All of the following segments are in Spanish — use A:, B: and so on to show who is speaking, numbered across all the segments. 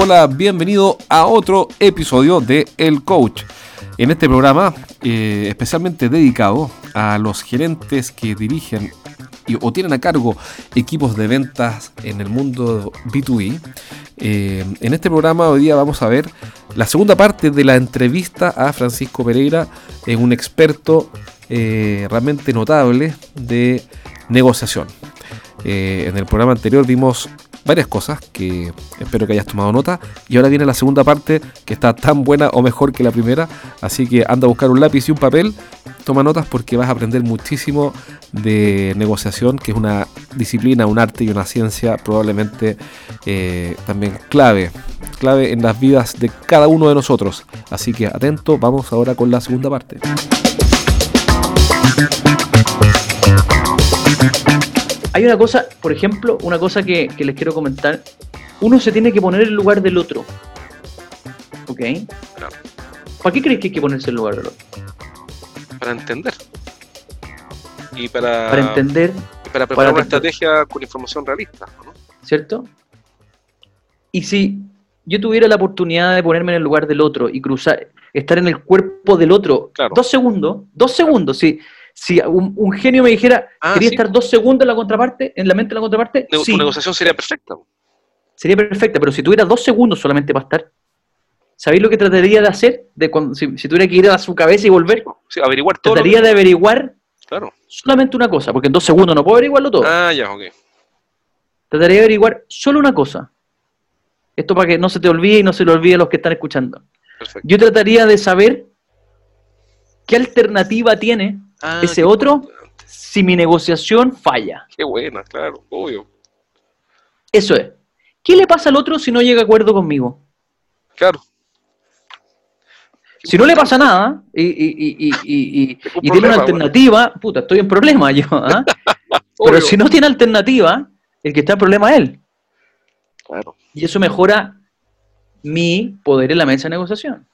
A: Hola, bienvenido a otro episodio de El Coach. En este programa, eh, especialmente dedicado a los gerentes que dirigen o tienen a cargo equipos de ventas en el mundo B2B. Eh, en este programa hoy día vamos a ver la segunda parte de la entrevista a Francisco Pereira, un experto eh, realmente notable de negociación. en el programa anterior vimos varias cosas que espero que hayas tomado nota. Y ahora viene la segunda parte que está tan buena o mejor que la primera. Así que anda a buscar un lápiz y un papel. Toma notas porque vas a aprender muchísimo de negociación, que es una disciplina, un arte y una ciencia probablemente eh, también clave. Clave en las vidas de cada uno de nosotros. Así que atento, vamos ahora con la segunda parte.
B: Hay una cosa, por ejemplo, una cosa que, les quiero comentar. Uno se tiene que poner en el lugar del otro. ¿Ok? Claro. ¿Para qué crees que hay que ponerse en el lugar del otro?
C: Para entender. Y para,
B: para entender.
C: Y para preparar una estrategia con información realista. ¿no?
B: ¿Cierto? Y si yo tuviera la oportunidad de ponerme en el lugar del otro y cruzar, estar en el cuerpo del otro, dos segundos, dos segundos, sí si un, genio me dijera, ah, quería estar dos segundos en la contraparte, en la mente de la contraparte,
C: tu negociación sería perfecta.
B: Sería perfecta, pero si tuviera dos segundos solamente para estar, ¿sabéis lo que trataría de hacer? De si, tuviera que ir a su cabeza y volver,
C: averiguar
B: todo. Trataría de averiguar solamente una cosa, porque en dos segundos no puedo averiguarlo todo.
C: Ah, ya, ok.
B: Trataría de averiguar solo una cosa. Esto para que no se te olvide y no se le olvide a los que están escuchando. Yo trataría de saber qué alternativa tiene Ah, ese otro si mi negociación falla.
C: Qué buena, claro, obvio.
B: Eso es. ¿Qué le pasa al otro si no llega a acuerdo conmigo?
C: Claro.
B: Si no le pasa nada y, y, tiene una alternativa, puta, estoy en problema yo. ¿ah? Pero si no tiene alternativa, el que está en problema es él. Claro. Y eso mejora mi poder en la mesa de negociación.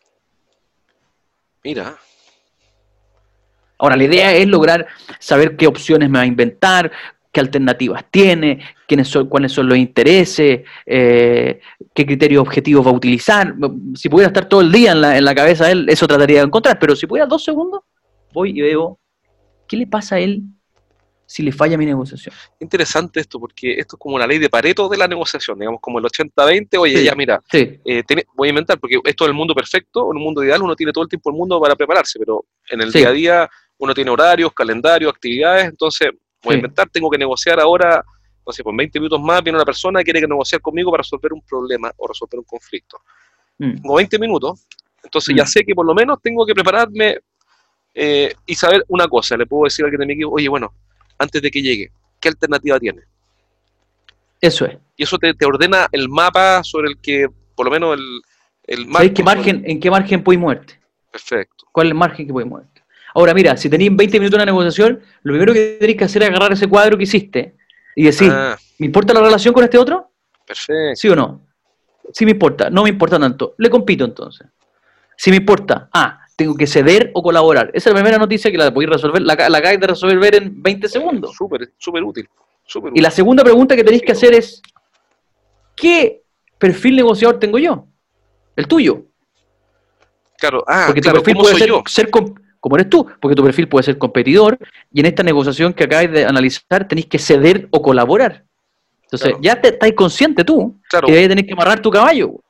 C: Mira,
B: Ahora, la idea es lograr saber qué opciones me va a inventar, qué alternativas tiene, quiénes son, cuáles son los intereses, eh, qué criterios objetivos va a utilizar. Si pudiera estar todo el día en la, en la cabeza de él, eso trataría de encontrar, pero si pudiera dos segundos, voy y veo qué le pasa a él si le falla mi negociación.
C: Interesante esto, porque esto es como la ley de Pareto de la negociación, digamos, como el 80-20, oye, ya mira, eh, voy a inventar, porque esto es el mundo perfecto, en un mundo ideal uno tiene todo el tiempo el mundo para prepararse, pero en el día a día uno tiene horarios, calendarios, actividades, entonces voy a inventar, tengo que negociar ahora, no sé, por 20 minutos más viene una persona que quiere que negociar conmigo para resolver un problema o resolver un conflicto. Mm. Tengo 20 minutos, entonces ya mm. sé que por lo menos tengo que prepararme eh, y saber una cosa, le puedo decir a alguien de mi equipo, oye, bueno, antes de que llegue, ¿qué alternativa tiene?
B: Eso es.
C: Y eso te, ordena el mapa sobre el que, por lo menos, el,
B: el qué margen, ¿En qué margen puedes muerte?
C: Perfecto.
B: ¿Cuál es el margen que puede muerte? Ahora, mira, si tenéis 20 minutos de una negociación, lo primero que tenéis que hacer es agarrar ese cuadro que hiciste y decir, ah. ¿me importa la relación con este otro?
C: Perfecto.
B: ¿Sí o no? Sí me importa, no me importa tanto. Le compito entonces. Si me importa, ah, tengo que ceder o colaborar. Esa es la primera noticia que la podéis resolver, la, la acabáis de resolver en 20 segundos.
C: Súper, súper útil,
B: Y la segunda pregunta que tenéis que hacer es, ¿qué perfil negociador tengo yo? El tuyo.
C: Claro, ah, Porque tu perfil puede
B: ser, ser, como eres tú, porque tu perfil puede ser competidor y en esta negociación que acabas de analizar tenéis que ceder o colaborar. Entonces, ya te, estás consciente tú claro. que tenés que amarrar tu caballo.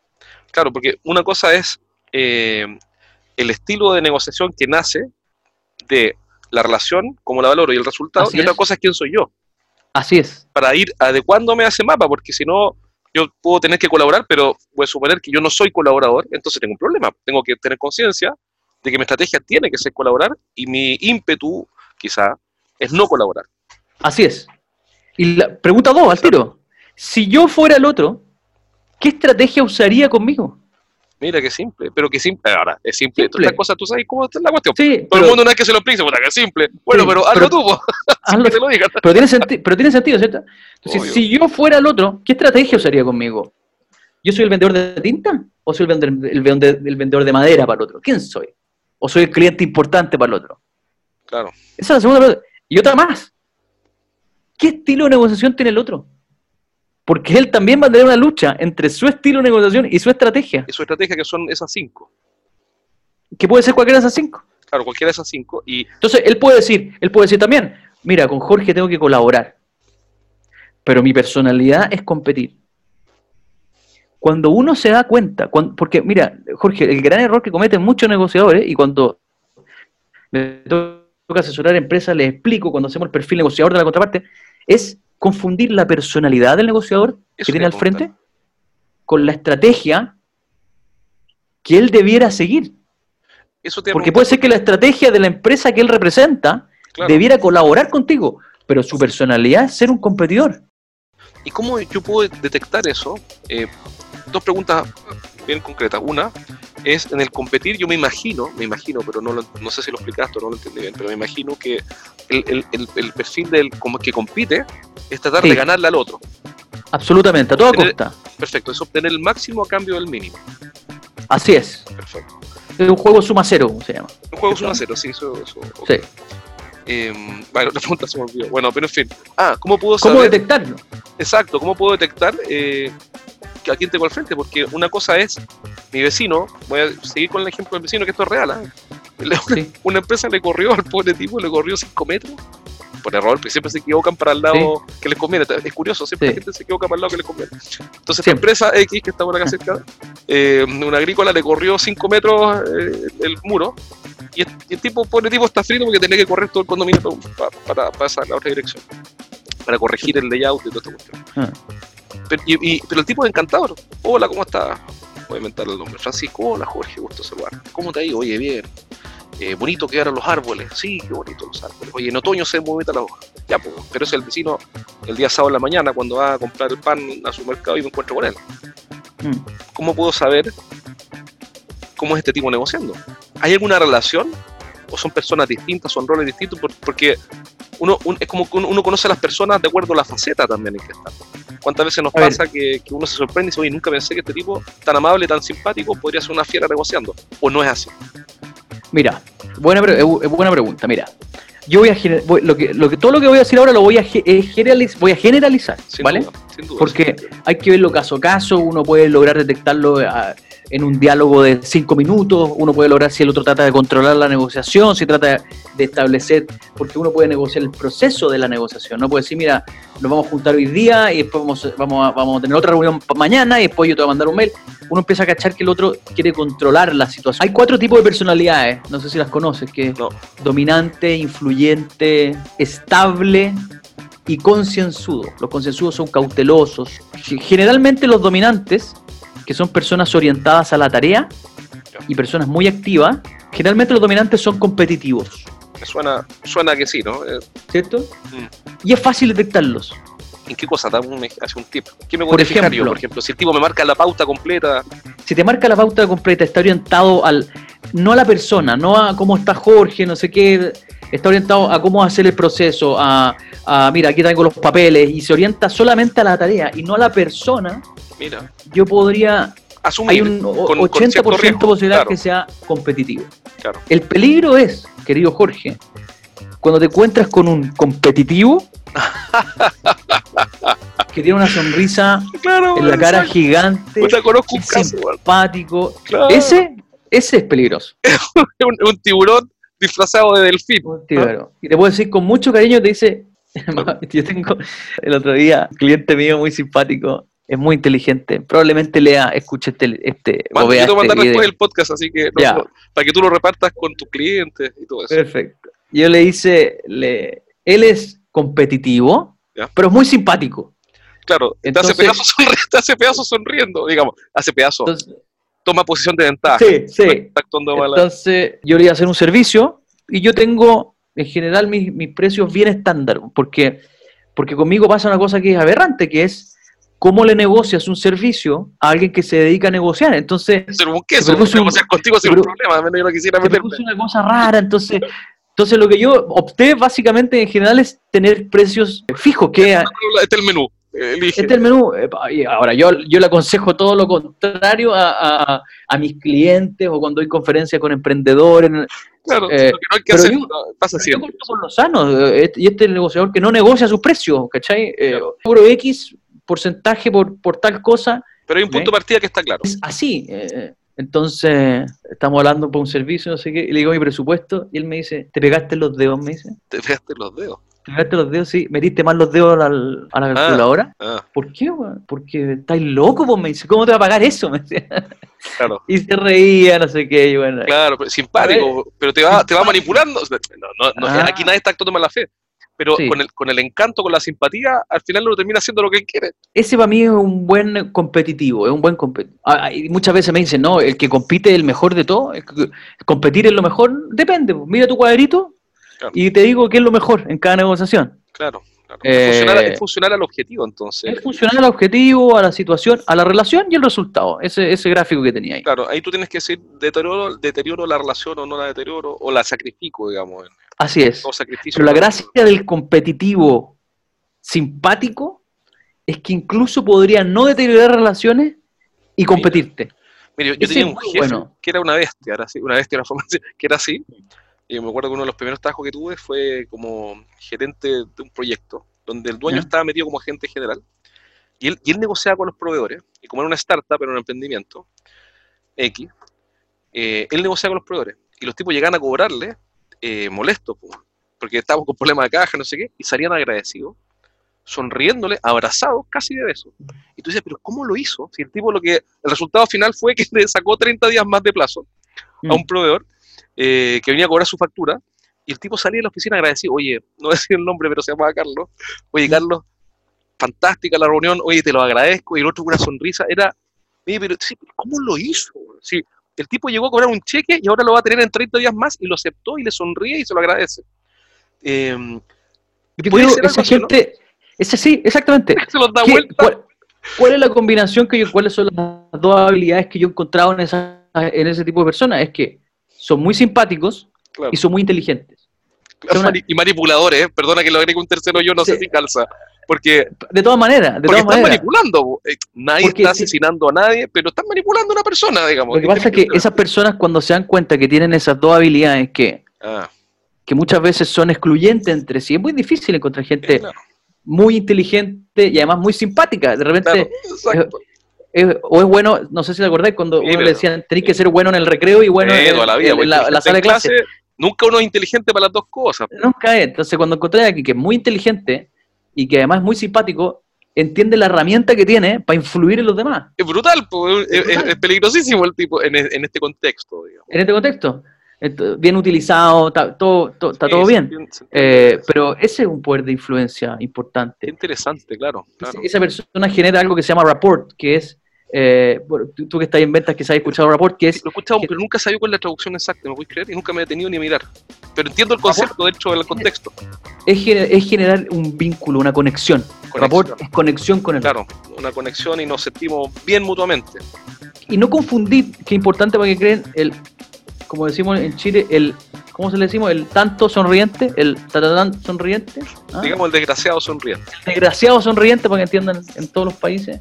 C: Claro, porque una cosa es eh, el estilo de negociación que nace de la relación, como la valoro y el resultado, y otra cosa es quién soy yo.
B: Así es.
C: Para ir adecuándome a ese mapa, porque si no, yo puedo tener que colaborar, pero voy a suponer que yo no soy colaborador, entonces tengo un problema. Tengo que tener conciencia de que mi estrategia tiene que ser colaborar y mi ímpetu, quizá, es no colaborar.
B: Así es. Y la pregunta dos, al tiro. Si yo fuera el otro, ¿qué estrategia usaría conmigo?
C: Mira qué simple, pero qué simple. Ahora, es simple. Todas las cosas, tú sabes cómo es la cuestión. Sí, Todo el mundo no es que se lo explique, puta, que es simple. Bueno, pero hazlo tú,
B: hazlo, te lo digas. Pero tiene, pero tiene sentido, ¿cierto? Entonces, si yo fuera el otro, ¿qué estrategia usaría conmigo? ¿Yo soy el vendedor de tinta o soy el vendedor, el vendedor de madera para el otro? ¿Quién soy? O soy el cliente importante para el otro?
C: Claro.
B: Esa es la segunda pregunta. Y otra más. ¿Qué estilo de negociación tiene el otro? Porque él también va a tener una lucha entre su estilo de negociación y su estrategia.
C: Y su estrategia que son esas cinco.
B: Que puede ser cualquiera de esas cinco.
C: Claro, cualquiera de esas cinco. Y...
B: Entonces, él puede decir, él puede decir también, mira, con Jorge tengo que colaborar. Pero mi personalidad es competir. Cuando uno se da cuenta, porque mira, Jorge, el gran error que cometen muchos negociadores, y cuando me toca asesorar a empresas, les explico cuando hacemos el perfil negociador de la contraparte, es confundir la personalidad del negociador que tiene al frente con la estrategia que él debiera seguir. Porque puede ser que la estrategia de la empresa que él representa debiera colaborar contigo, pero su personalidad es ser un competidor.
C: ¿Y cómo yo puedo detectar eso? Eh, dos preguntas bien concretas. Una es en el competir, yo me imagino, me imagino, pero no, no sé si lo explicaste o no lo entendí bien, pero me imagino que el, perfil del como que compite es tratar de ganarle al otro.
B: Absolutamente, a toda costa.
C: Perfecto, es obtener el máximo a cambio del mínimo.
B: Así es. Perfecto. Es un juego suma cero, ¿cómo se llama?
C: Un juego suma cero, sí, eso. Sí. Em, bueno, la pregunta se me olvidó. Bueno, pero en fin. Ah, ¿cómo puedo
B: saber? ¿Cómo detectarlo?
C: Exacto, ¿cómo puedo detectar eh, a quién tengo al frente? Porque una cosa es mi vecino, voy a seguir con el ejemplo del vecino, que esto es real. ¿eh? Una empresa le corrió al pobre tipo, le corrió 5 metros por error, porque siempre se equivocan para el lado que les conviene. Es curioso, siempre la gente se equivoca para el lado que les conviene. Entonces, la empresa X, que está por acá cerca, eh, una agrícola le corrió 5 metros eh, el muro, y el, tipo, pone tipo, está frito porque tenía que correr todo el condominio para, pasar a la otra dirección, para corregir el layout y todo esto. Ah. Pero, pero el tipo es encantador. Hola, ¿cómo estás? Voy a inventar el nombre. Francisco, hola Jorge, gusto saludar. ¿Cómo te ha ido? Oye, bien. Eh, bonito quedaron los árboles. Sí, qué bonito los árboles. Oye, en otoño se mueve la hoja. Ya, pues, pero es el vecino el día sábado en la mañana cuando va a comprar el pan a su mercado y me encuentro con él. Mm. ¿Cómo puedo saber cómo es este tipo negociando? ¿Hay alguna relación? ¿O son personas distintas, son roles distintos? Porque uno, es como que uno, conoce a las personas de acuerdo a la faceta también en que están. ¿Cuántas veces nos pasa que, que, uno se sorprende y dice, oye, nunca pensé que este tipo tan amable, tan simpático, podría ser una fiera negociando? ¿O no es así?
B: Mira, buena, buena pregunta. Mira, yo voy a lo que, lo que todo lo que voy a decir ahora lo voy a, generalizar, voy a generalizar, ¿vale? Porque hay que verlo caso a caso, uno puede lograr detectarlo a, en un diálogo de cinco minutos, uno puede lograr si el otro trata de controlar la negociación, si trata de establecer, porque uno puede negociar el proceso de la negociación, no puede decir, mira, nos vamos a juntar hoy día y después vamos, vamos, a, vamos a tener otra reunión mañana y después yo te voy a mandar un mail. Uno empieza a cachar que el otro quiere controlar la situación. Hay cuatro tipos de personalidades, no sé si las conoces, que es dominante, influyente, estable y concienzudo. Los concienzudos son cautelosos. Generalmente los dominantes que son personas orientadas a la tarea y personas muy activas, generalmente los dominantes son competitivos.
C: Suena, suena que sí, ¿no? Eh,
B: ¿Cierto? Mm. Y es fácil detectarlos.
C: ¿En qué cosa? Dame un, hace un tip. ¿Qué me por ejemplo, por ejemplo? Si el tipo me marca la pauta completa.
B: Si te marca la pauta completa, está orientado al no a la persona, no a cómo está Jorge, no sé qué, está orientado a cómo hacer el proceso, a, a mira, aquí tengo los papeles, y se orienta solamente a la tarea y no a la persona, Mira. Yo podría. Asumir, hay un 80% de posibilidad que sea competitivo. El peligro es, querido Jorge, cuando te encuentras con un competitivo que tiene una sonrisa en la cara gigante, simpático. Ese, ese es peligroso.
C: un, tiburón disfrazado de delfín.
B: Y te puedo decir con mucho cariño, te dice, yo tengo el otro día un cliente mío muy simpático es muy inteligente. Probablemente lea, escuche este. este
C: yo te voy a este mandar después el podcast, así que para que tú lo repartas con tus clientes y todo eso.
B: Perfecto. Yo le hice, le, él es competitivo, pero es muy simpático.
C: Claro, te, hace pedazos sonriendo, digamos, hace pedazos. Toma posición de ventaja.
B: Sí, sí. entonces, yo le iba a hacer un servicio y yo tengo, en general, mis, mis precios bien estándar, porque, porque conmigo pasa una cosa que es aberrante, que es ¿cómo le negocias un servicio a alguien que se dedica a negociar? Entonces,
C: pero ¿qué es negociar contigo sin un problema, yo no quisiera meterme.
B: una cosa rara, entonces, entonces lo que yo opté básicamente en general es tener precios fijos, que
C: este es el menú. Elige.
B: Este es el menú. Ahora, yo, yo le aconsejo todo lo contrario a, a, mis clientes o cuando doy conferencias con emprendedores.
C: Claro, eh, lo que no hay que hacer pasa
B: siempre. Con los sanos, eh, y este es el negociador que no negocia sus precios, ¿cachai? Eh, X porcentaje por, por tal cosa.
C: Pero hay un punto de partida que está claro.
B: Es así. Eh, entonces, estamos hablando por un servicio, no sé qué, y le digo mi presupuesto, y él me dice, ¿te pegaste los dedos? Me dice.
C: ¿Te pegaste los dedos?
B: ¿Te pegaste los dedos? Sí, metiste más los dedos a la, a la ah, calculadora. Ah. ¿Por qué, Porque estáis loco, pues me dice, ¿cómo te va a pagar eso? Me decía. Claro. Y se reía, no sé qué, y bueno.
C: Claro, simpático, pero te va, te va manipulando. No, no, ah. Aquí nadie está actuando mala fe pero con, el, con el encanto, con la simpatía, al final uno termina haciendo lo que él quiere.
B: Ese para mí es un buen competitivo, es un buen competitivo. Ah, ah, muchas veces me dicen, no, el que compite es el mejor de todo, competir es lo mejor, depende, pues, mira tu cuadrito y te digo qué es lo mejor en cada negociación.
C: Claro. es, funcionar, al objetivo, entonces.
B: Es funcionar al objetivo, a la situación, a la relación y el resultado. Ese, ese gráfico que tenía ahí.
C: Claro, ahí tú tienes que decir, deterioro, deterioro la relación o no la deterioro, o la sacrifico, digamos.
B: Así es. Pero la gracia del competitivo simpático es que incluso podría no deteriorar relaciones y competirte.
C: Mira, yo, tenía un jefe que era una bestia, era así, una bestia, una forma que era así. Y me acuerdo que uno de los primeros trabajos que tuve fue como gerente de un proyecto, donde el dueño estaba metido como agente general. Y él, y él negociaba con los proveedores, y como era una startup, era un emprendimiento X, eh, él negociaba con los proveedores. Y los tipos llegaban a cobrarle eh, molestos, porque estábamos con problemas de caja, no sé qué, y salían agradecidos, sonriéndole, abrazados, casi de beso. Y tú dices, pero ¿cómo lo hizo? Si el tipo lo que, el resultado final fue que le sacó 30 días más de plazo a un mm. proveedor eh, que venía a cobrar su factura, y el tipo salía de la oficina agradecido, oye, no voy a decir el nombre, pero se llamaba Carlos, oye, mm. Carlos, fantástica la reunión, oye, te lo agradezco, y el otro con una sonrisa, era, oye, pero ¿cómo lo hizo? Sí, el tipo llegó a cobrar un cheque y ahora lo va a tener en 30 días más y lo aceptó y le sonríe y se lo agradece.
B: Eh, esa gente, ese sí, exactamente.
C: Se los da vuelta.
B: Cuál, es la combinación que yo, cuáles son las dos habilidades que yo he encontrado en, esa, en ese tipo de personas? Es que son muy simpáticos y son muy inteligentes.
C: Y manipuladores, ¿eh? perdona que lo agregue un tercero yo, no sé si calza. Porque,
B: de todas maneras, de
C: están manipulando. Eh, nadie está asesinando a nadie, pero están manipulando a una persona, digamos.
B: Lo que pasa es que esas personas cuando se dan cuenta que tienen esas dos habilidades que, ah. que muchas veces son excluyentes entre sí, es muy difícil encontrar gente muy inteligente y además muy simpática. De repente, o es bueno, no sé si te acordáis, cuando uno le decían, tenéis que ser bueno en el recreo y bueno en, la, sala de clase.
C: Nunca uno es inteligente para las dos cosas.
B: Nunca es. Entonces, cuando encontré aquí que es muy inteligente, y que además es muy simpático, entiende la herramienta que tiene para influir en los demás.
C: Es brutal, es, peligrosísimo el tipo en, este contexto. Digamos.
B: En este contexto. Bien utilizado, está todo, está todo bien. Eh, pero ese es un poder de influencia importante.
C: interesante, claro,
B: Esa persona genera algo que se llama rapport, que es eh, tú, que estás en ventas, que has escuchado rapport, que es...
C: Lo he escuchado, pero nunca sabía cuál es la traducción exacta, ¿me puedes creer? Y nunca me he detenido ni a mirar. Pero entiendo el concepto, de hecho, del contexto.
B: Es, es generar un vínculo, una conexión. Rapport es conexión con el
C: Claro, una conexión y nos sentimos bien mutuamente.
B: Y no confundir, que es importante para que creen, el, como decimos en Chile, el ¿cómo se le decimos? El tanto sonriente, el tatatán sonriente.
C: ¿ah? Digamos el desgraciado sonriente.
B: El desgraciado sonriente, para que entiendan en todos los países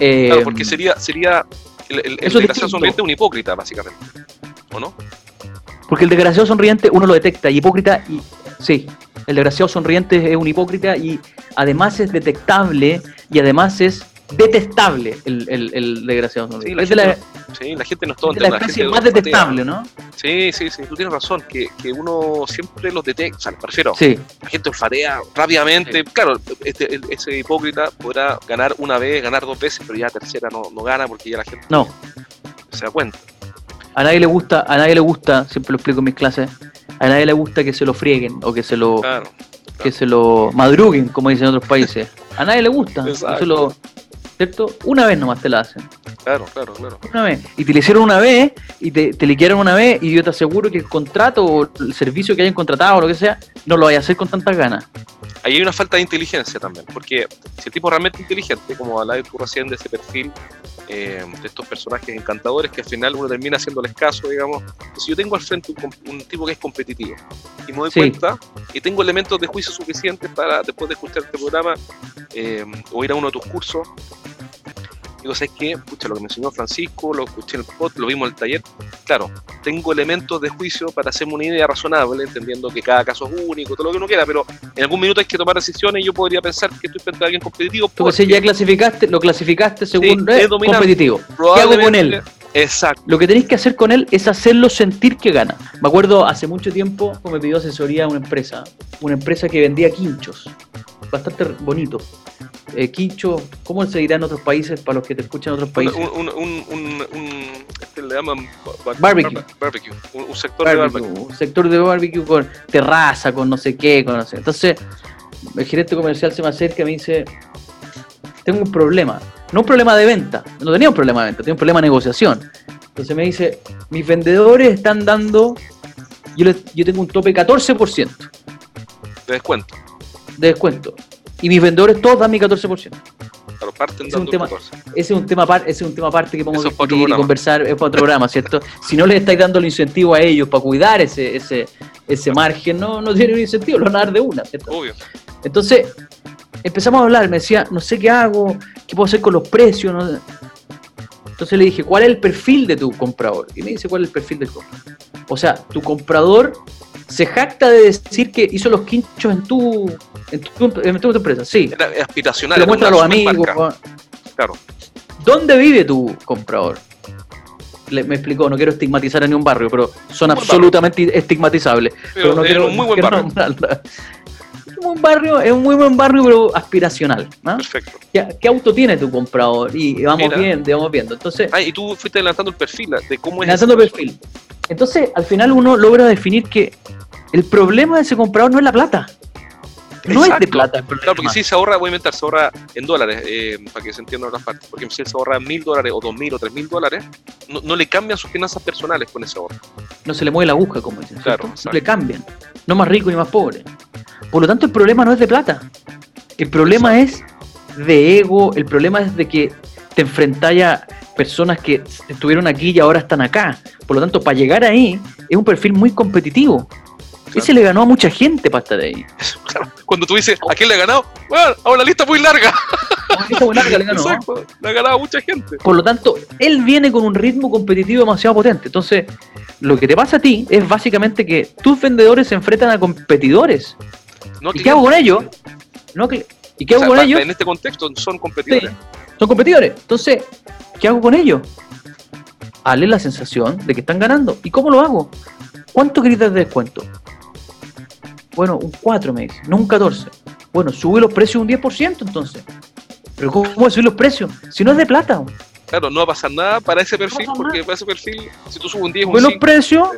C: claro, porque sería, sería el, el, desgraciado sonriente un hipócrita, básicamente. ¿O no?
B: Porque el desgraciado sonriente uno lo detecta, y hipócrita, y sí, el desgraciado sonriente es un hipócrita y además es detectable y además es detestable el, el, el desgraciado.
C: Sí, la, gente, la, sí, la gente no es tonta.
B: Es la especie más detestable, ¿no?
C: Sí, sí, sí, tú tienes razón, que, que uno siempre los detecta, o sea, prefiero, sí. la gente olfatea rápidamente, claro, este, ese hipócrita podrá ganar una vez, ganar dos veces, pero ya la tercera no, no gana porque ya la gente
B: no.
C: se da cuenta.
B: A nadie le gusta, a nadie le gusta, siempre lo explico en mis clases, a nadie le gusta que se lo frieguen o que se lo que se lo madruguen, como dicen en otros países. A nadie le gusta. Eso lo, ¿cierto? Una vez nomás te la hacen.
C: Claro, claro, claro.
B: Una vez. Y te la hicieron una vez, y te, te liquidaron una vez, y yo te aseguro que el contrato o el servicio que hayan contratado o lo que sea, no lo vaya a hacer con tantas ganas.
C: Ahí hay una falta de inteligencia también, porque si el tipo es realmente inteligente, como hablabas tú recién de ese perfil, eh, de estos personajes encantadores que al final uno termina haciéndoles caso, digamos, si yo tengo al frente un, tipo que es competitivo y me doy cuenta y tengo elementos de juicio suficientes para después de escuchar este programa eh, o ir a uno de tus cursos, Digo, ¿sabes qué? Pucha, lo que me enseñó Francisco, lo escuché en el pod, lo vimos en el taller. Claro, tengo elementos de juicio para hacerme una idea razonable, entendiendo que cada caso es único, todo lo que uno quiera, pero en algún minuto hay que tomar decisiones y yo podría pensar que estoy frente a alguien competitivo.
B: Porque si ya clasificaste, lo clasificaste según es competitivo. ¿Qué hago con él?
C: Exacto.
B: Lo que tenéis que hacer con él es hacerlo sentir que gana. Me acuerdo hace mucho tiempo me pidió asesoría a una empresa, una empresa que vendía quinchos, bastante bonito. Eh, quincho, ¿cómo se dirá en otros países para los que te escuchan en otros países?
C: Un, un, un, este le llaman
B: barbecue.
C: barbecue. Un, sector de barbecue.
B: Un sector de barbecue con terraza, con no sé qué, con no sé. Entonces, el gerente comercial se me acerca y me dice, tengo un problema no un problema de venta, no tenía un problema de venta, tenía un problema de negociación. Entonces me dice, mis vendedores están dando, yo, yo tengo un tope 14%.
C: De descuento.
B: De descuento. Y mis vendedores todos dan mi 14%.
C: Claro, parten
B: ese, es un tema, ese es un tema ese es un tema aparte que podemos discutir y conversar es para otro programa, ¿cierto? si no les estáis dando el incentivo a ellos para cuidar ese, ese, ese margen, no, no tienen un incentivo, lo van a dar de una, ¿cierto?
C: Obvio.
B: Entonces, empezamos a hablar, me decía, no sé qué hago, qué puedo hacer con los precios. Entonces le dije, ¿cuál es el perfil de tu comprador? Y me dice, ¿cuál es el perfil del comprador? O sea, tu comprador se jacta de decir que hizo los quinchos en tu, en tu, empresa. Sí.
C: Era aspiracional.
B: Lo muestra a los amigos.
C: Claro.
B: ¿Dónde vive tu comprador? me explicó, no quiero estigmatizar a ningún barrio, pero son absolutamente estigmatizables. Pero, no quiero,
C: muy buen barrio
B: un barrio, es un muy buen barrio, pero aspiracional.
C: Perfecto.
B: ¿Qué, auto tiene tu comprador? Y vamos bien, vamos viendo. Entonces,
C: ah, y tú fuiste adelantando el perfil de cómo es.
B: Adelantando el perfil. Entonces, al final uno logra definir que el problema de ese comprador no es la plata. No es de plata.
C: Claro, porque si se ahorra, voy a inventar, se ahorra en dólares, eh, para que se entiendan las partes. Porque si se ahorra mil dólares o dos mil o tres mil dólares, no, le cambian sus finanzas personales con ese ahorro.
B: No se le mueve la aguja, como dicen.
C: Claro.
B: No le cambian. No más rico ni más pobre. Por lo tanto, el problema no es de plata. El problema es de ego, el problema es de que te enfrentas a personas que estuvieron aquí y ahora están acá. Por lo tanto, para llegar ahí es un perfil muy competitivo. Ese le ganó a mucha gente para estar ahí.
C: Cuando tú dices, ¿a quién le ha ganado? Bueno, a una lista muy larga.
B: Una lista muy larga le ganó.
C: Exacto, le ha ganado a mucha gente.
B: Por lo tanto, él viene con un ritmo competitivo demasiado potente. Entonces, lo que te pasa a ti es básicamente que tus vendedores se enfrentan a competidores. ¿Y qué hago con ellos? ¿Y qué hago con ellos?
C: En este contexto son competidores.
B: son competidores. Entonces, ¿qué hago con ellos? Hale la sensación de que están ganando. ¿Y cómo lo hago? ¿Cuánto gritas de descuento? Bueno, un 4 me dice, no un 14. Bueno, sube los precios un 10% entonces. Pero ¿cómo voy a subir los precios? Si no es de plata.
C: Claro, no va a pasar nada para ese perfil, porque para ese perfil, si tú subes un 10,
B: un sube los precios,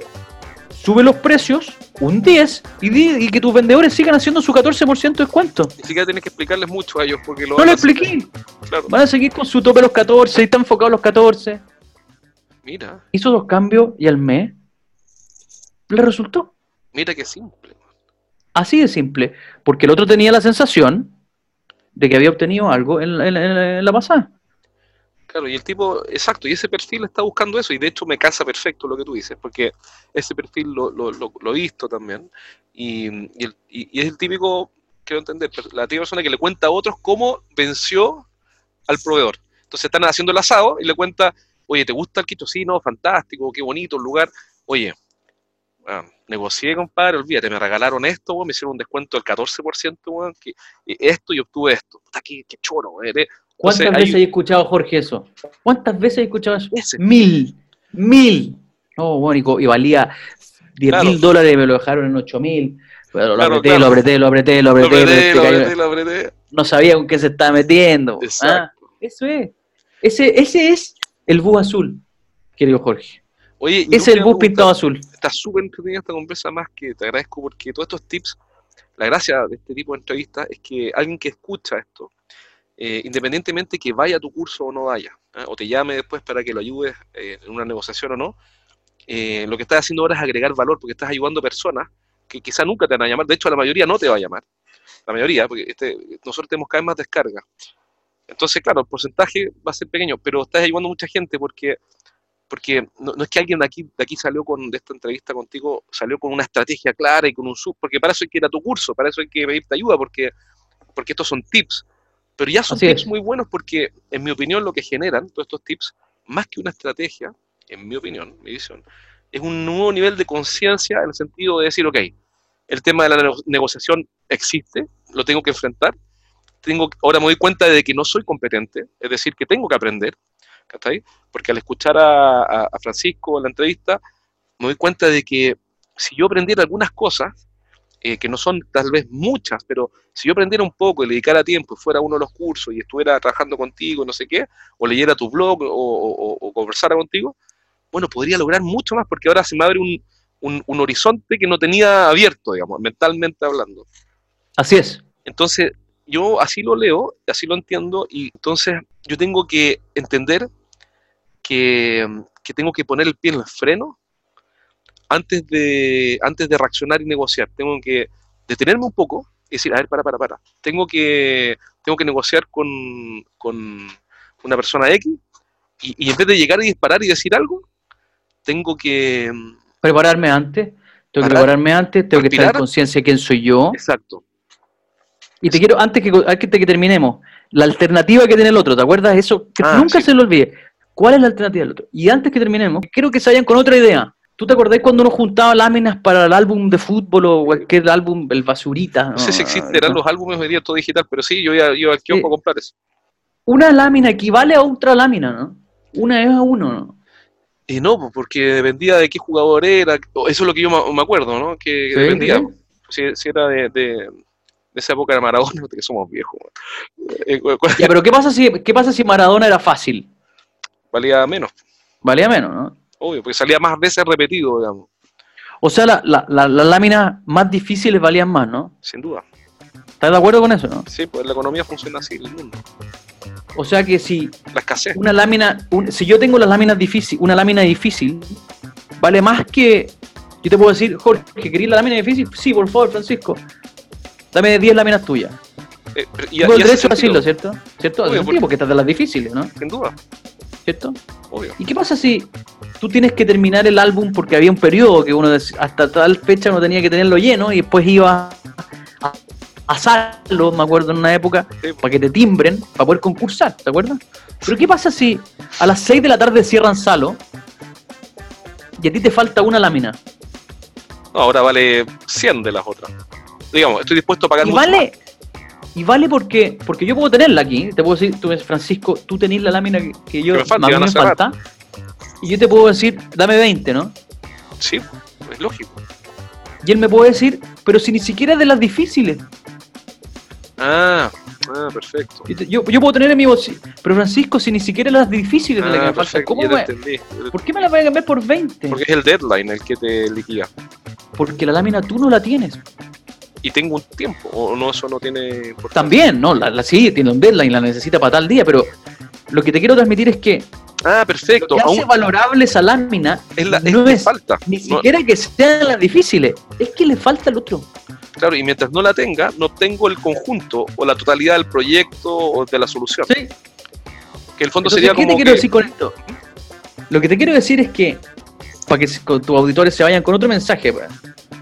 B: sube los precios un 10 y, y que tus vendedores sigan haciendo su 14% de descuento.
C: Ni siquiera tienes que explicarles mucho a ellos porque lo
B: No lo expliqué. Van a seguir con su tope los 14 y están enfocados los 14.
C: Mira.
B: Hizo dos cambios y al mes le resultó.
C: Mira qué simple.
B: Así de simple. Porque el otro tenía la sensación de que había obtenido algo en, la pasada.
C: Claro, y el tipo, exacto, y ese perfil está buscando eso, y de hecho me casa perfecto lo que tú dices, porque ese perfil lo, lo, lo, he visto también, y, y, el, y, es el típico, quiero entender, la típica persona que le cuenta a otros cómo venció al proveedor. Entonces están haciendo el asado y le cuenta, oye, ¿te gusta el Quito? Sí, no, fantástico, qué bonito el lugar. Oye, negocié, compadre, olvídate, me regalaron esto, me hicieron un descuento del 14%, que, esto y obtuve esto. Puta, qué, qué choro,
B: eh. ¿Cuántas veces he escuchado, Jorge, eso? ¿Cuántas veces he escuchado eso? Mil, mil. No, bueno, y, valía 10 mil dólares y me lo dejaron en 8 mil. Pero lo, apreté, lo apreté, lo apreté, lo apreté, lo apreté, No sabía con qué se estaba metiendo. Ah, eso es. Ese, ese es el bus azul, querido Jorge.
C: Oye,
B: es el bus pintado azul.
C: Está súper entretenida esta conversa más que te agradezco porque todos estos tips, la gracia de este tipo de entrevistas es que alguien que escucha esto, eh, independientemente que vaya a tu curso o no vaya, ¿eh? o te llame después para que lo ayudes eh, en una negociación o no, lo que estás haciendo ahora es agregar valor porque estás ayudando a personas que quizá nunca te van a llamar, de hecho la mayoría no te va a llamar, la mayoría, porque este, nosotros tenemos cada vez más descarga. Entonces, claro, el porcentaje va a ser pequeño, pero estás ayudando a mucha gente porque porque no, es que alguien de aquí, de aquí salió con, de esta entrevista contigo, salió con una estrategia clara y con un sub, porque para eso hay que ir a tu curso, para eso hay que pedirte ayuda, porque, porque estos son tips. Pero ya son tips muy buenos porque, en mi opinión, lo que generan todos estos tips, más que una estrategia, en mi opinión, mi visión, es un nuevo nivel de conciencia en el sentido de decir, ok, el tema de la negociación existe, lo tengo que enfrentar, tengo, ahora me doy cuenta de que no soy competente, es decir, que tengo que aprender, Porque al escuchar a, a, Francisco en la entrevista, me doy cuenta de que si yo aprendiera algunas cosas, eh, que no son tal vez muchas, pero si yo aprendiera un poco y le dedicara tiempo, fuera uno de los cursos y estuviera trabajando contigo, no sé qué, o leyera tu blog o, conversara contigo, bueno, podría lograr mucho más porque ahora se me abre un, un, horizonte que no tenía abierto, digamos, mentalmente hablando.
B: Así es.
C: Entonces, yo así lo leo, así lo entiendo, y entonces yo tengo que entender que, que tengo que poner el pie en el freno antes de, antes de reaccionar y negociar. Tengo que detenerme un poco y decir, a ver, para, para, para. Tengo que, tengo que negociar con, con una persona X y, en vez de llegar y disparar y decir algo, tengo que...
B: Prepararme antes. Tengo que prepararme antes, tengo que estar en conciencia de quién soy yo.
C: Exacto.
B: Y te quiero, antes que, antes que terminemos, la alternativa que tiene el otro, ¿te acuerdas eso? Que ah, nunca se lo olvide. ¿Cuál es la alternativa del otro? Y antes que terminemos, quiero que se vayan con otra idea. ¿Tú te acordás cuando uno juntaba láminas para el álbum de fútbol o cualquier álbum, el basurita?
C: No, sé si existirán los álbumes hoy día todo digital, pero sí, yo iba, aquí a comprar eso.
B: Una lámina equivale a otra lámina, ¿no? Una es a uno, ¿no?
C: Y no, porque dependía de qué jugador era, eso es lo que yo me acuerdo, ¿no? Que dependía, si, era de, esa época de Maradona, que somos viejos.
B: Eh, pero ¿qué pasa, si, ¿qué pasa si Maradona era fácil?
C: Valía menos.
B: Valía menos, ¿no?
C: Obvio, porque salía más veces repetido, digamos.
B: O sea, las la, láminas más difíciles valían más, ¿no?
C: Sin duda.
B: ¿Estás de acuerdo con eso, no?
C: Sí, pues la economía funciona así en el mundo.
B: O sea que si
C: la escasez.
B: una lámina, si yo tengo las láminas difíciles, una lámina difícil, vale más que yo te puedo decir, Jorge, ¿querías la lámina difícil? Sí, por favor, Francisco. Dame 10 láminas tuyas. Eh, y, tengo el derecho a decirlo, ¿cierto? ¿Cierto? Obvio, porque, porque estás de las difíciles, ¿no?
C: Sin duda.
B: ¿Cierto? Obvio. ¿Y qué pasa si tú tienes que terminar el álbum porque había un periodo que uno hasta tal fecha no tenía que tenerlo lleno y después iba a asarlo, me acuerdo en una época, para que te timbren, para poder concursar, ¿te acuerdas? Pero ¿qué pasa si a las 6 de la tarde cierran Salo y a ti te falta una lámina?
C: No, ahora vale 100 de las otras. Digamos, estoy dispuesto a pagar
B: y vale, Y vale porque, porque yo puedo tenerla aquí, te puedo decir, tú, Francisco, tú tenés la lámina que, yo,
C: me falta, me falta
B: y yo te puedo decir, dame 20, ¿no?
C: Sí, es lógico.
B: Y él me puede decir, pero si ni siquiera es de las difíciles.
C: Ah, ah perfecto.
B: Yo, yo puedo tener en mi bolsillo, pero Francisco, si ni siquiera es las difíciles de las que me falta, ¿cómo me, ¿por qué me la voy a cambiar por 20?
C: Porque es el deadline el que te liquida.
B: Porque la lámina tú no la tienes.
C: Y tengo un tiempo, o no, eso no tiene
B: También, no, la, la sí, tiene un deadline, la necesita para tal día, pero lo que te quiero transmitir es que
C: Ah, perfecto.
B: Lo que hace valorable esa lámina
C: es la, no es, falta.
B: ni siquiera que sean las difíciles, es que le falta el otro.
C: Claro, y mientras no la tenga, no tengo el conjunto o la totalidad del proyecto o de la solución. Sí. Que el fondo sería
B: ¿qué te quiero decir con esto? Lo que te quiero decir es que, para que tus auditores se vayan con otro mensaje, pues,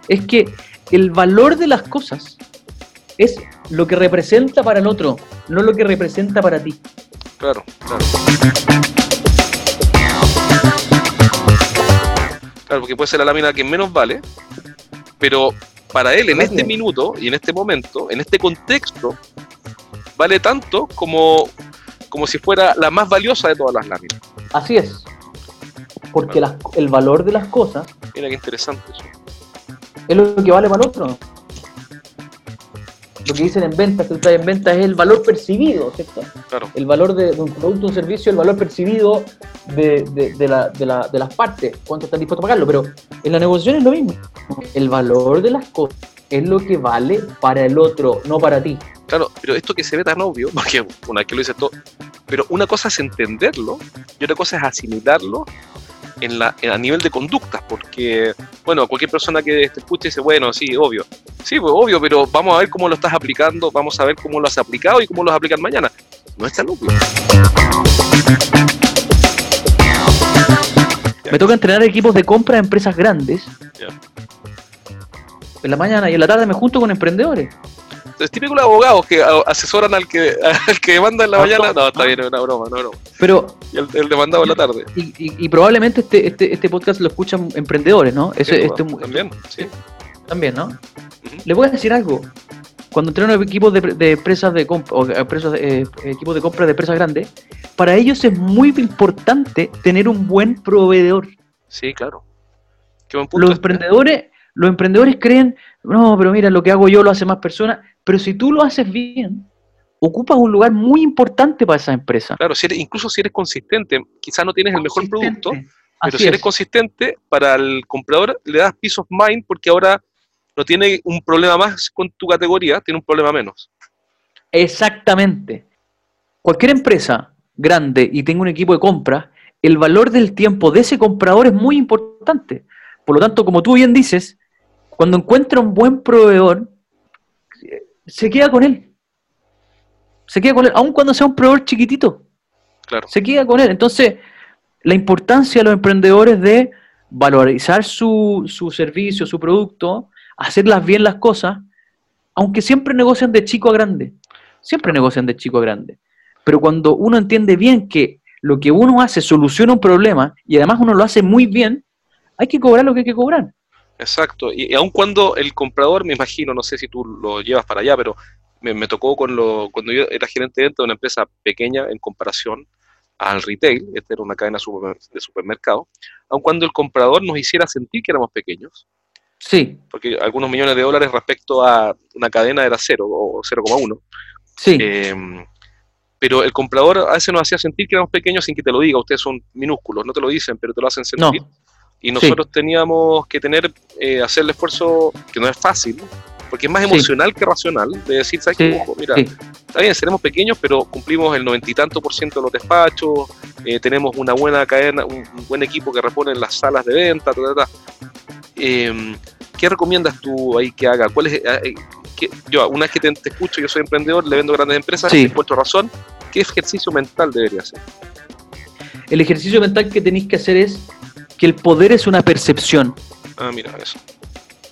B: es que el valor de las cosas es lo que representa para el otro, no lo que representa para ti.
C: Claro, claro. Claro, porque puede ser la lámina que menos vale, pero para él en este minuto y en este momento, en este contexto, vale tanto como, como si fuera la más valiosa de todas las láminas.
B: Así es. Porque el valor de las cosas.
C: Mira qué interesante eso.
B: Es lo que vale para el otro lo que dicen en ventas, que trae en ventas es el valor percibido, ¿cierto? El valor de, un producto, un servicio, el valor percibido de, de, la, de, las partes, cuánto están dispuestos a pagarlo, pero en la negociación es lo mismo. El valor de las cosas es lo que vale para el otro, no para ti.
C: Claro, pero esto que se ve tan obvio, porque una que lo dice todo, pero una cosa es entenderlo y otra cosa es asimilarlo en la, a nivel de conductas, porque, bueno, cualquier persona que te escuche dice, bueno, sí, obvio. Sí, pues obvio, pero vamos a ver cómo lo estás aplicando, vamos a ver cómo lo has aplicado y cómo lo vas a aplicar mañana. No es tan obvio.
B: Me toca entrenar equipos de compra de empresas grandes. En la mañana y en la tarde me junto con emprendedores.
C: Es típico de abogados que asesoran al que, al que manda en la mañana. No, está bien, es una broma, no broma.
B: Pero
C: y el, demandado en la tarde.
B: Y, probablemente este, este, este, podcast lo escuchan emprendedores, ¿no?
C: Este también, sí.
B: También, ¿no? Les voy a decir algo. Cuando entrenan equipos de, de empresas de compra, o empresas, eh, equipos de compra de empresas grandes, para ellos es muy importante tener un buen proveedor.
C: Sí, claro.
B: los emprendedores, los emprendedores creen, no, pero mira, lo que hago yo lo hace más personas, pero si tú lo haces bien, ocupas un lugar muy importante para esa empresa.
C: Claro, si incluso si eres consistente, quizás no tienes el mejor producto, pero si eres consistente, para el comprador le das peace of mind porque ahora no tiene un problema más con tu categoría, tiene un problema menos.
B: Exactamente. Cualquier empresa grande y tenga un equipo de compra, el valor del tiempo de ese comprador es muy importante. Por lo tanto, como tú bien dices, cuando encuentra un buen proveedor, se queda con él. Se queda con él, aun cuando sea un proveedor chiquitito.
C: Claro.
B: Se queda con él. Entonces, la importancia de los emprendedores de valorizar su, su servicio, su producto, hacerlas bien las cosas, aunque siempre negocian de chico a grande. Siempre negocian de chico a grande. Pero cuando uno entiende bien que lo que uno hace soluciona un problema y además uno lo hace muy bien, hay que cobrar lo que hay que cobrar.
C: Exacto, y, aun cuando el comprador, me imagino, no sé si tú lo llevas para allá, pero me, tocó con lo, cuando yo era gerente dentro de una empresa pequeña en comparación al retail, esta era una cadena de supermercado, aun cuando el comprador nos hiciera sentir que éramos pequeños,
B: Sí.
C: Porque algunos millones de dólares respecto a una cadena era cero o 0,1.
B: Sí.
C: Eh, pero el comprador a veces nos hacía sentir que éramos pequeños sin que te lo diga. Ustedes son minúsculos, no te lo dicen, pero te lo hacen sentir. Y nosotros teníamos que tener, eh, hacer el esfuerzo, que no es fácil, porque es más emocional que racional, de decir, ¿sabes qué? Mira, está bien, seremos pequeños, pero cumplimos el noventa y tanto por ciento de los despachos, eh, tenemos una buena cadena, un, buen equipo que repone en las salas de venta, em, ¿Qué recomiendas tú ahí que haga? ¿Cuál es, eh, yo, una vez que te, escucho, yo soy emprendedor, le vendo grandes empresas, sí. encuentro razón, ¿qué ejercicio mental debería hacer?
B: El ejercicio mental que tenéis que hacer es que el poder es una percepción.
C: Ah, mira, eso.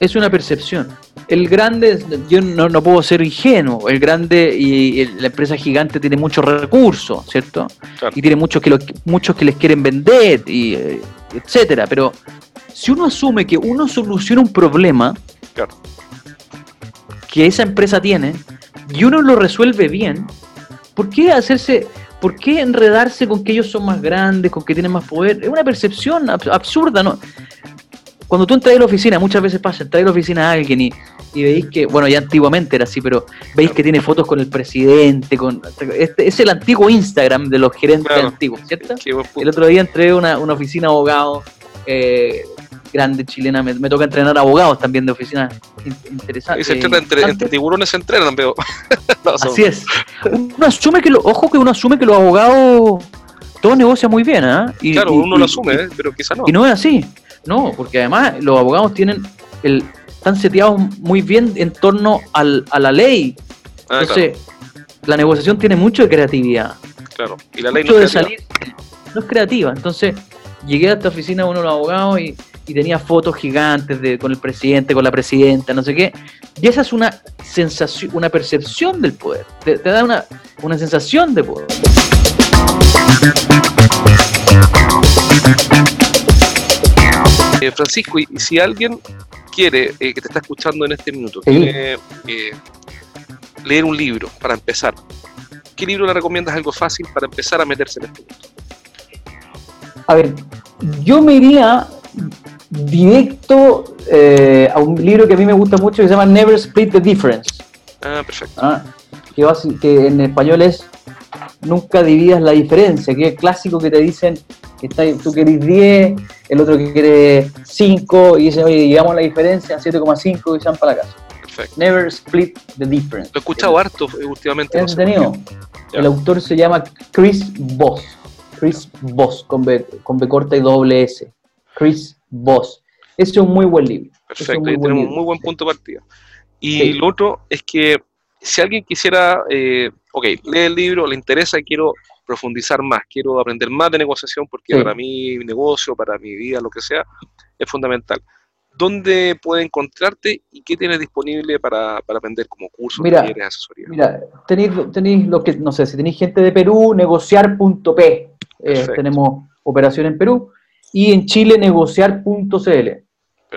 B: Es una percepción. El grande, yo no, no puedo ser ingenuo, el grande y la empresa gigante tiene muchos recursos, ¿cierto? Y tiene muchos que, muchos que les quieren vender, y, eh, etcétera. Pero si uno asume que uno soluciona un problema,
C: claro
B: que esa empresa tiene y uno lo resuelve bien, ¿por qué hacerse, por qué enredarse con que ellos son más grandes, con que tienen más poder? Es una percepción absurda, ¿no? Cuando tú entras a la oficina, muchas veces pasa, entras a la oficina a alguien y, veis que, bueno, ya antiguamente era así, pero veis que tiene fotos con el presidente, con este, es el antiguo Instagram de los gerentes antiguos, ¿cierto? El otro día entré a una, una oficina de abogados eh, grande chilena. Me, toca entrenar abogados también de oficina interesante.
C: Y se entrena entre, tiburones se entrenan, veo.
B: Así es. Uno asume que, lo, ojo que uno asume que los abogados todos negocian muy bien, ¿ah?
C: claro, uno lo asume, ¿eh? pero quizá no.
B: Y no es así. No, porque además los abogados tienen el, están seteados muy bien en torno al, a la ley. Ah, Entonces, la negociación tiene mucho de creatividad.
C: Claro, y la ley
B: no es creativa. no es creativa. Entonces, llegué a esta oficina de uno de los abogados y y tenía fotos gigantes de, con el presidente, con la presidenta, no sé qué. Y esa es una sensación, una percepción del poder. Te, da una, una sensación de poder.
C: Eh, Francisco, y si alguien quiere, eh, que te está escuchando en este minuto, quiere eh, leer un libro para empezar, ¿qué libro le recomiendas algo fácil para empezar a meterse en este mundo?
B: A ver, yo me iría directo eh, a un libro que a mí me gusta mucho que se llama Never Split the Difference.
C: Ah, perfecto. Ah,
B: que, en español es Nunca dividas la diferencia, que es clásico que te dicen que tú querés 10, el otro quiere 5, y dicen, oye, digamos la diferencia, 7,5 y se van para la casa. Perfecto. Never split the difference.
C: Lo he escuchado harto eh, últimamente.
B: No el autor se llama Chris Voss. Chris Voss, con B, con B corta y doble S. Chris Voss. Ese es un muy buen libro.
C: Perfecto, y tenemos un muy buen punto de partida. Y lo otro es que si alguien quisiera, eh, ok, lee el libro, le interesa quiero profundizar más, quiero aprender más de negociación porque para mi negocio, para mi vida, lo que sea, es fundamental. ¿Dónde puede encontrarte y qué tienes disponible para, aprender como curso,
B: mira, talleres, asesoría? Mira, tenéis, tenéis lo que, no sé, si tenéis gente de Perú, negociar.p. tenemos operación en Perú. Y en Chile, negociar.cl.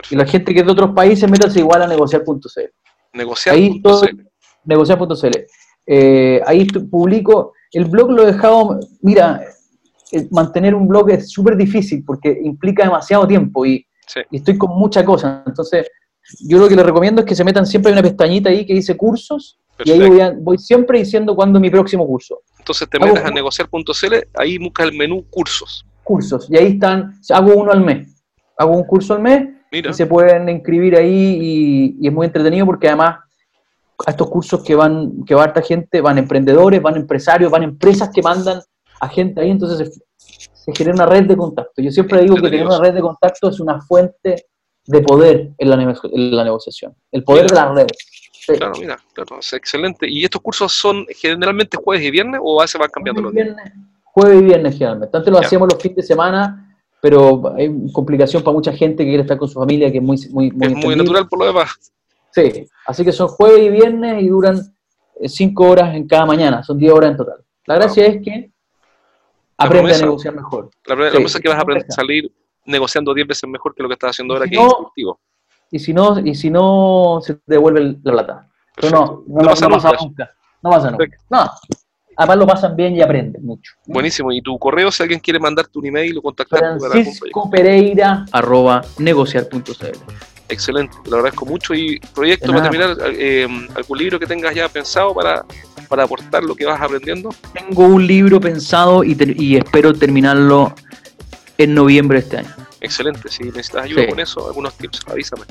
B: Y la gente que es de otros países, métase igual a negociar.cl.
C: Negociar.cl.
B: Negociar.cl. ahí publico. El blog lo he dejado. Mira, mantener un blog es súper difícil porque implica demasiado tiempo y, estoy con mucha cosa. Entonces, yo lo que les recomiendo es que se metan siempre en una pestañita ahí que dice cursos y ahí voy, siempre diciendo cuándo es mi próximo curso.
C: Entonces te metes a negociar.cl, ahí busca el menú cursos.
B: Cursos, y ahí están, hago uno al mes. Hago un curso al mes y se pueden inscribir ahí y, es muy entretenido porque además a estos cursos que van, que va harta gente, van emprendedores, van empresarios, van empresas que mandan a gente ahí, entonces se, genera una red de contacto. Yo siempre digo que tener una red de contacto es una fuente de poder en la, negociación, el poder de las redes.
C: Claro, mira, claro, es excelente. ¿Y estos cursos son generalmente jueves y viernes o a veces van cambiando los días?
B: Jueves y viernes generalmente. Antes lo hacíamos los fines de semana, pero hay complicación para mucha gente que quiere estar con su familia, que es muy muy,
C: muy, es muy natural por lo demás.
B: Sí, así que son jueves y viernes y duran eh, cinco horas en cada mañana, son 10 horas en total. La gracia es que aprende a negociar mejor.
C: La, la es que vas a aprender a salir negociando 10 veces mejor que lo que estás haciendo ahora, que es
B: Y si no, y si no se te devuelve la plata. Pero no, no, pasa, nunca. No pasa nunca. No. Además lo pasan bien y aprenden mucho.
C: Buenísimo. ¿Y tu correo, si alguien quiere mandarte un email o contactar?
B: Francisco Pereira, arroba negociar.cl.
C: Excelente, te lo agradezco mucho. Y proyecto para terminar, eh, algún libro que tengas ya pensado para, para aportar lo que vas aprendiendo.
B: Tengo un libro pensado y, y espero terminarlo en noviembre de este año.
C: Excelente, si necesitas ayuda con eso, algunos tips, avísame.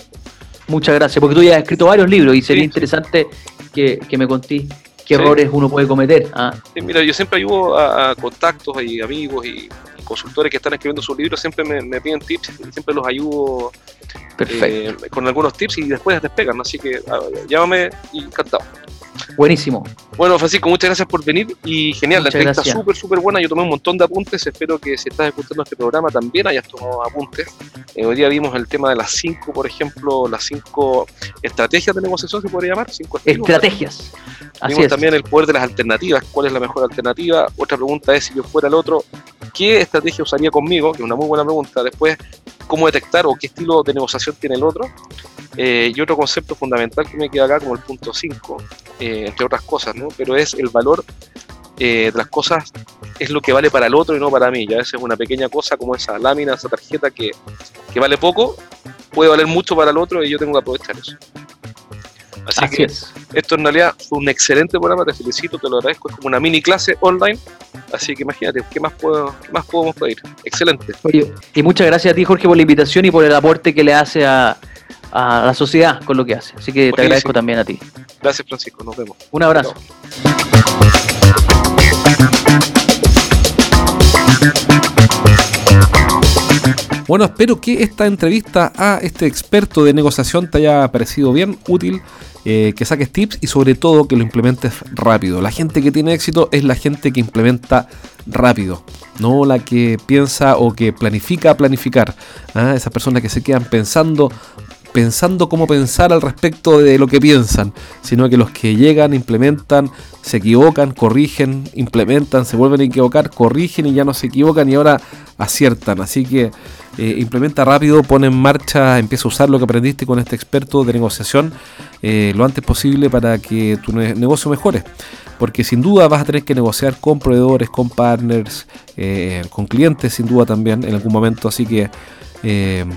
B: Muchas gracias, porque tú ya has escrito varios libros y sería interesante que, me contés qué errores uno puede cometer.
C: ¿ah? mira, yo siempre ayudo a, contactos y amigos y, consultores que están escribiendo sus libros, siempre me, piden tips y siempre los ayudo eh, con algunos tips y después despegan, así que llámame y encantado.
B: Buenísimo.
C: Bueno, Francisco, muchas gracias por venir y genial, la entrevista súper, súper buena. Yo tomé un montón de apuntes. Espero que si estás escuchando este programa también hayas tomado apuntes. Eh, hoy día vimos el tema de las cinco, por ejemplo, las cinco estrategias de negociación, se podría llamar. Cinco
B: estrategias.
C: Así vimos también el poder de las alternativas. ¿Cuál es la mejor alternativa? Otra pregunta es: si yo fuera el otro, ¿qué estrategia usaría conmigo? Que es una muy buena pregunta. Después, ¿cómo detectar o qué estilo de negociación tiene el otro? Eh, y otro concepto fundamental que me queda acá como el punto 5, eh, entre otras cosas, ¿no? pero es el valor eh, de las cosas, es lo que vale para el otro y no para mí. Ya a veces una pequeña cosa como esa lámina, esa tarjeta que, que vale poco, puede valer mucho para el otro y yo tengo que aprovechar eso. Así, que esto en realidad fue un excelente programa, te felicito, te lo agradezco, es como una mini clase online, así que imagínate, ¿qué más, puedo, qué más podemos pedir? Excelente.
B: Oye, y muchas gracias a ti Jorge por la invitación y por el aporte que le hace a, a la sociedad con lo que hace. Así que te agradezco también a ti.
C: Gracias, Francisco. Nos vemos.
B: Un abrazo.
A: Bueno, espero que esta entrevista a este experto de negociación te haya parecido bien, útil, eh, que saques tips y sobre todo que lo implementes rápido. La gente que tiene éxito es la gente que implementa rápido, no la que piensa o que planifica planificar. ¿ah? Esas personas que se quedan pensando pensando cómo pensar al respecto de lo que piensan, sino que los que llegan, implementan, se equivocan, corrigen, implementan, se vuelven a equivocar, corrigen y ya no se equivocan y ahora aciertan. Así que eh, implementa rápido, pone en marcha, empieza a usar lo que aprendiste con este experto de negociación eh, lo antes posible para que tu negocio mejore. Porque sin duda vas a tener que negociar con proveedores, con partners, eh, con clientes sin duda también en algún momento. Así que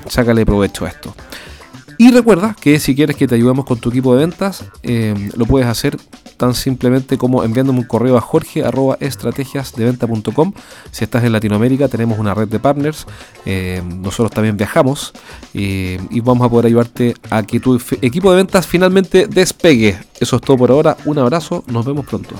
A: sácale provecho a esto. Y recuerda que si quieres que te ayudemos con tu equipo de ventas, eh, lo puedes hacer tan simplemente como enviándome un correo a jorge estrategiasdeventa.com. Si estás en Latinoamérica, tenemos una red de partners. Eh, nosotros también viajamos eh, y vamos a poder ayudarte a que tu equipo de ventas finalmente despegue. Eso es todo por ahora. Un abrazo. Nos vemos pronto.